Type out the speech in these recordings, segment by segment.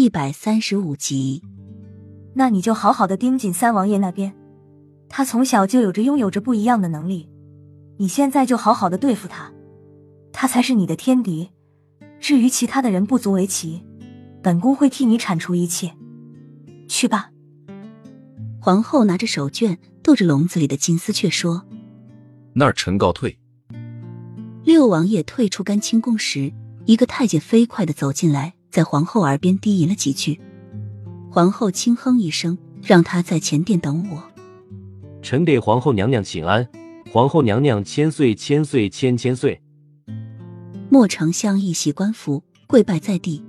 一百三十五集，那你就好好的盯紧三王爷那边，他从小就有着拥有着不一样的能力，你现在就好好的对付他，他才是你的天敌。至于其他的人不足为奇，本宫会替你铲除一切。去吧。皇后拿着手绢逗着笼子里的金丝雀说：“那儿臣告退。”六王爷退出干清宫时，一个太监飞快的走进来。在皇后耳边低吟了几句，皇后轻哼一声，让她在前殿等我。臣给皇后娘娘请安，皇后娘娘千岁千岁千千岁。莫丞相一袭官服，跪拜在地。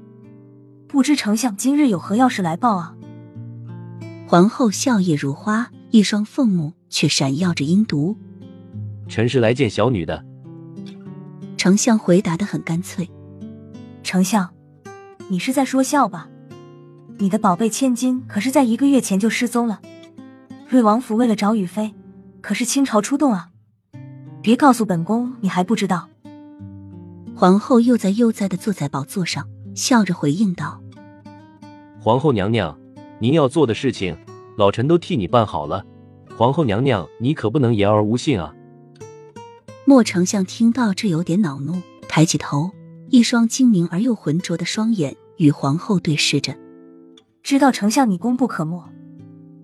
不知丞相今日有何要事来报啊？皇后笑靥如花，一双凤目却闪耀着阴毒。臣是来见小女的。丞相回答的很干脆。丞相。你是在说笑吧？你的宝贝千金可是在一个月前就失踪了。瑞王府为了找雨妃，可是倾巢出动啊！别告诉本宫你还不知道。皇后悠哉悠哉的坐在宝座上，笑着回应道：“皇后娘娘，您要做的事情，老臣都替你办好了。皇后娘娘，你可不能言而无信啊！”莫丞相听到这有点恼怒，抬起头，一双精明而又浑浊的双眼。与皇后对视着，知道丞相你功不可没。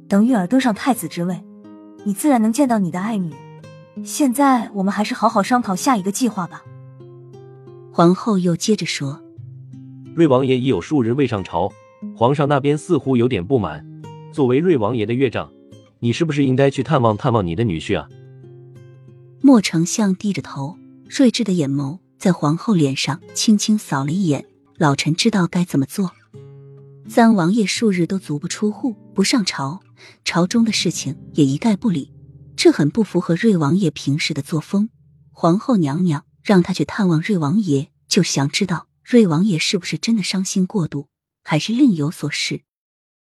等玉儿登上太子之位，你自然能见到你的爱女。现在我们还是好好商讨下一个计划吧。皇后又接着说：“瑞王爷已有数日未上朝，皇上那边似乎有点不满。作为瑞王爷的岳丈，你是不是应该去探望探望你的女婿啊？”莫丞相低着头，睿智的眼眸在皇后脸上轻轻扫了一眼。老臣知道该怎么做。三王爷数日都足不出户，不上朝，朝中的事情也一概不理，这很不符合瑞王爷平时的作风。皇后娘娘让他去探望瑞王爷，就是想知道瑞王爷是不是真的伤心过度，还是另有所事。